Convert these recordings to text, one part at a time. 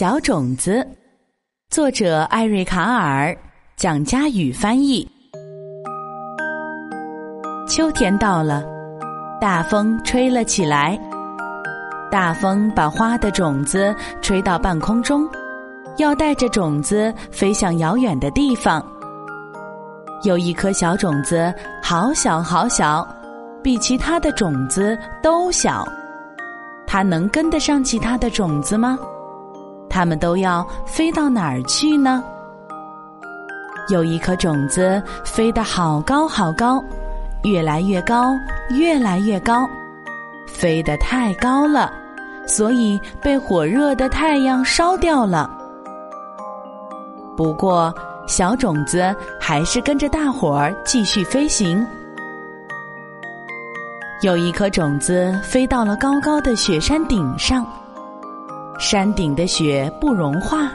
小种子，作者艾瑞卡尔，蒋佳宇翻译。秋天到了，大风吹了起来。大风把花的种子吹到半空中，要带着种子飞向遥远的地方。有一颗小种子，好小好小，比其他的种子都小。它能跟得上其他的种子吗？它们都要飞到哪儿去呢？有一颗种子飞得好高好高，越来越高，越来越高，飞得太高了，所以被火热的太阳烧掉了。不过，小种子还是跟着大伙儿继续飞行。有一颗种子飞到了高高的雪山顶上。山顶的雪不融化，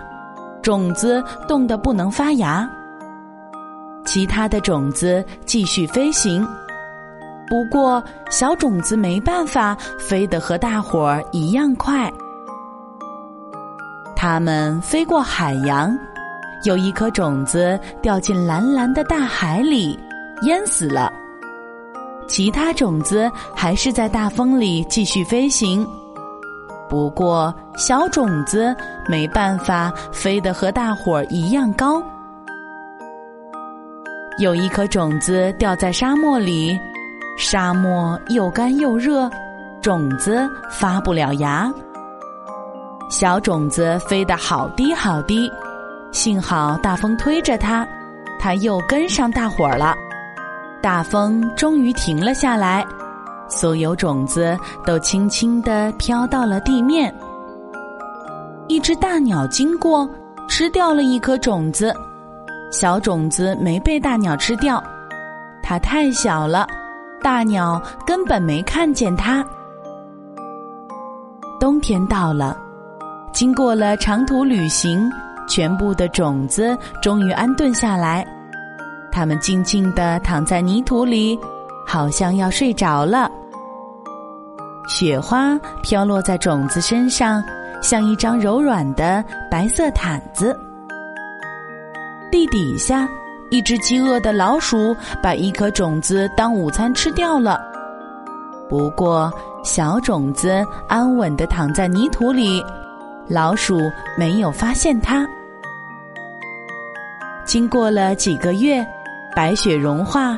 种子冻得不能发芽。其他的种子继续飞行，不过小种子没办法飞得和大伙儿一样快。它们飞过海洋，有一颗种子掉进蓝蓝的大海里，淹死了。其他种子还是在大风里继续飞行。不过，小种子没办法飞得和大伙儿一样高。有一颗种子掉在沙漠里，沙漠又干又热，种子发不了芽。小种子飞得好低好低，幸好大风推着它，它又跟上大伙儿了。大风终于停了下来。所有种子都轻轻地飘到了地面。一只大鸟经过，吃掉了一颗种子。小种子没被大鸟吃掉，它太小了，大鸟根本没看见它。冬天到了，经过了长途旅行，全部的种子终于安顿下来。它们静静地躺在泥土里。好像要睡着了。雪花飘落在种子身上，像一张柔软的白色毯子。地底下，一只饥饿的老鼠把一颗种子当午餐吃掉了。不过，小种子安稳的躺在泥土里，老鼠没有发现它。经过了几个月，白雪融化。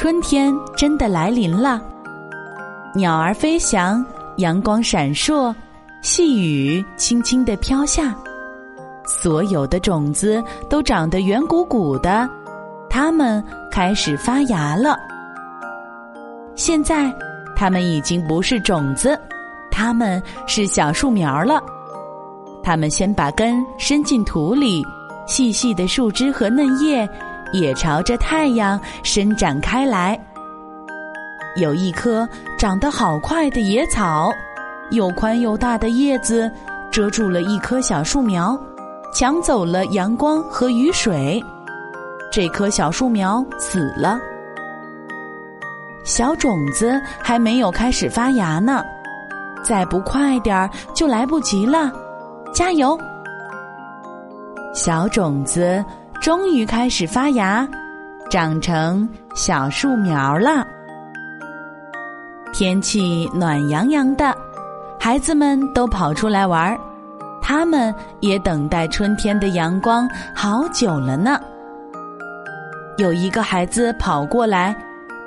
春天真的来临了，鸟儿飞翔，阳光闪烁，细雨轻轻地飘下，所有的种子都长得圆鼓鼓的，它们开始发芽了。现在，它们已经不是种子，它们是小树苗了。它们先把根伸进土里，细细的树枝和嫩叶。也朝着太阳伸展开来。有一棵长得好快的野草，又宽又大的叶子遮住了一棵小树苗，抢走了阳光和雨水。这棵小树苗死了。小种子还没有开始发芽呢，再不快点儿就来不及了。加油，小种子！终于开始发芽，长成小树苗了。天气暖洋洋的，孩子们都跑出来玩儿，他们也等待春天的阳光好久了呢。有一个孩子跑过来，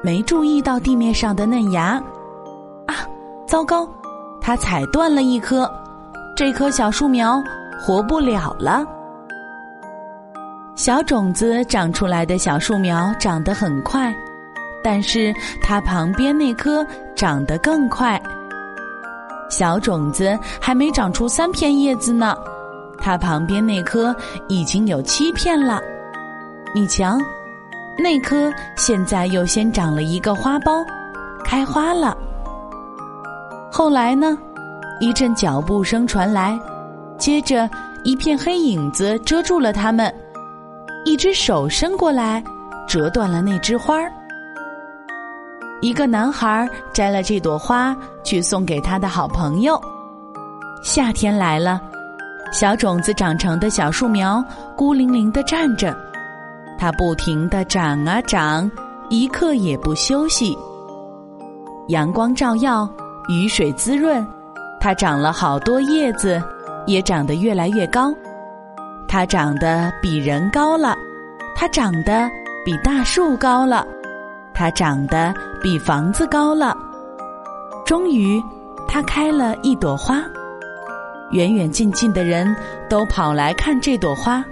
没注意到地面上的嫩芽，啊，糟糕！他踩断了一棵，这棵小树苗活不了了。小种子长出来的小树苗长得很快，但是它旁边那棵长得更快。小种子还没长出三片叶子呢，它旁边那棵已经有七片了。你瞧，那棵现在又先长了一个花苞，开花了。后来呢，一阵脚步声传来，接着一片黑影子遮住了它们，一只手伸过来，折断了那枝花儿。一个男孩摘了这朵花去送给他的好朋友。夏天来了，小种子长成的小树苗孤零零的站着，它不停的长啊长，一刻也不休息。阳光照耀，雨水滋润，它长了好多叶子，也长得越来越高。它长得比人高了，它长得比大树高了。它长得比房子高了，终于，它开了一朵花。远远近近的人都跑来看这朵花，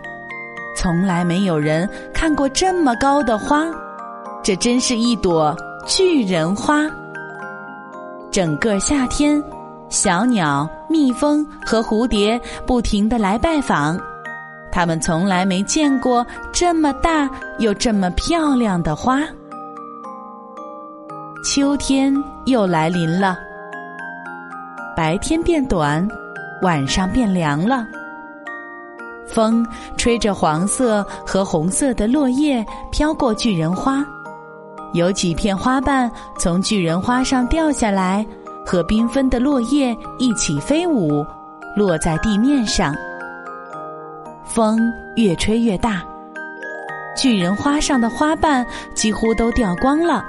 从来没有人看过这么高的花，这真是一朵巨人花。整个夏天，小鸟、蜜蜂和蝴蝶不停的来拜访，他们从来没见过这么大又这么漂亮的花。秋天又来临了，白天变短，晚上变凉了。风吹着黄色和红色的落叶飘过巨人花，有几片花瓣从巨人花上掉下来，和缤纷的落叶一起飞舞，落在地面上。风越吹越大，巨人花上的花瓣几乎都掉光了。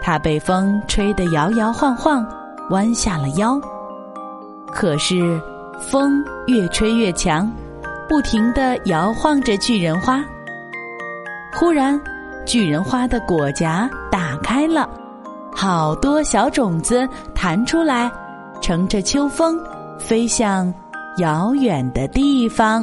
它被风吹得摇摇晃晃，弯下了腰。可是，风越吹越强，不停地摇晃着巨人花。忽然，巨人花的果荚打开了，好多小种子弹出来，乘着秋风，飞向遥远的地方。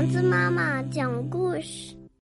丸子妈妈讲故事。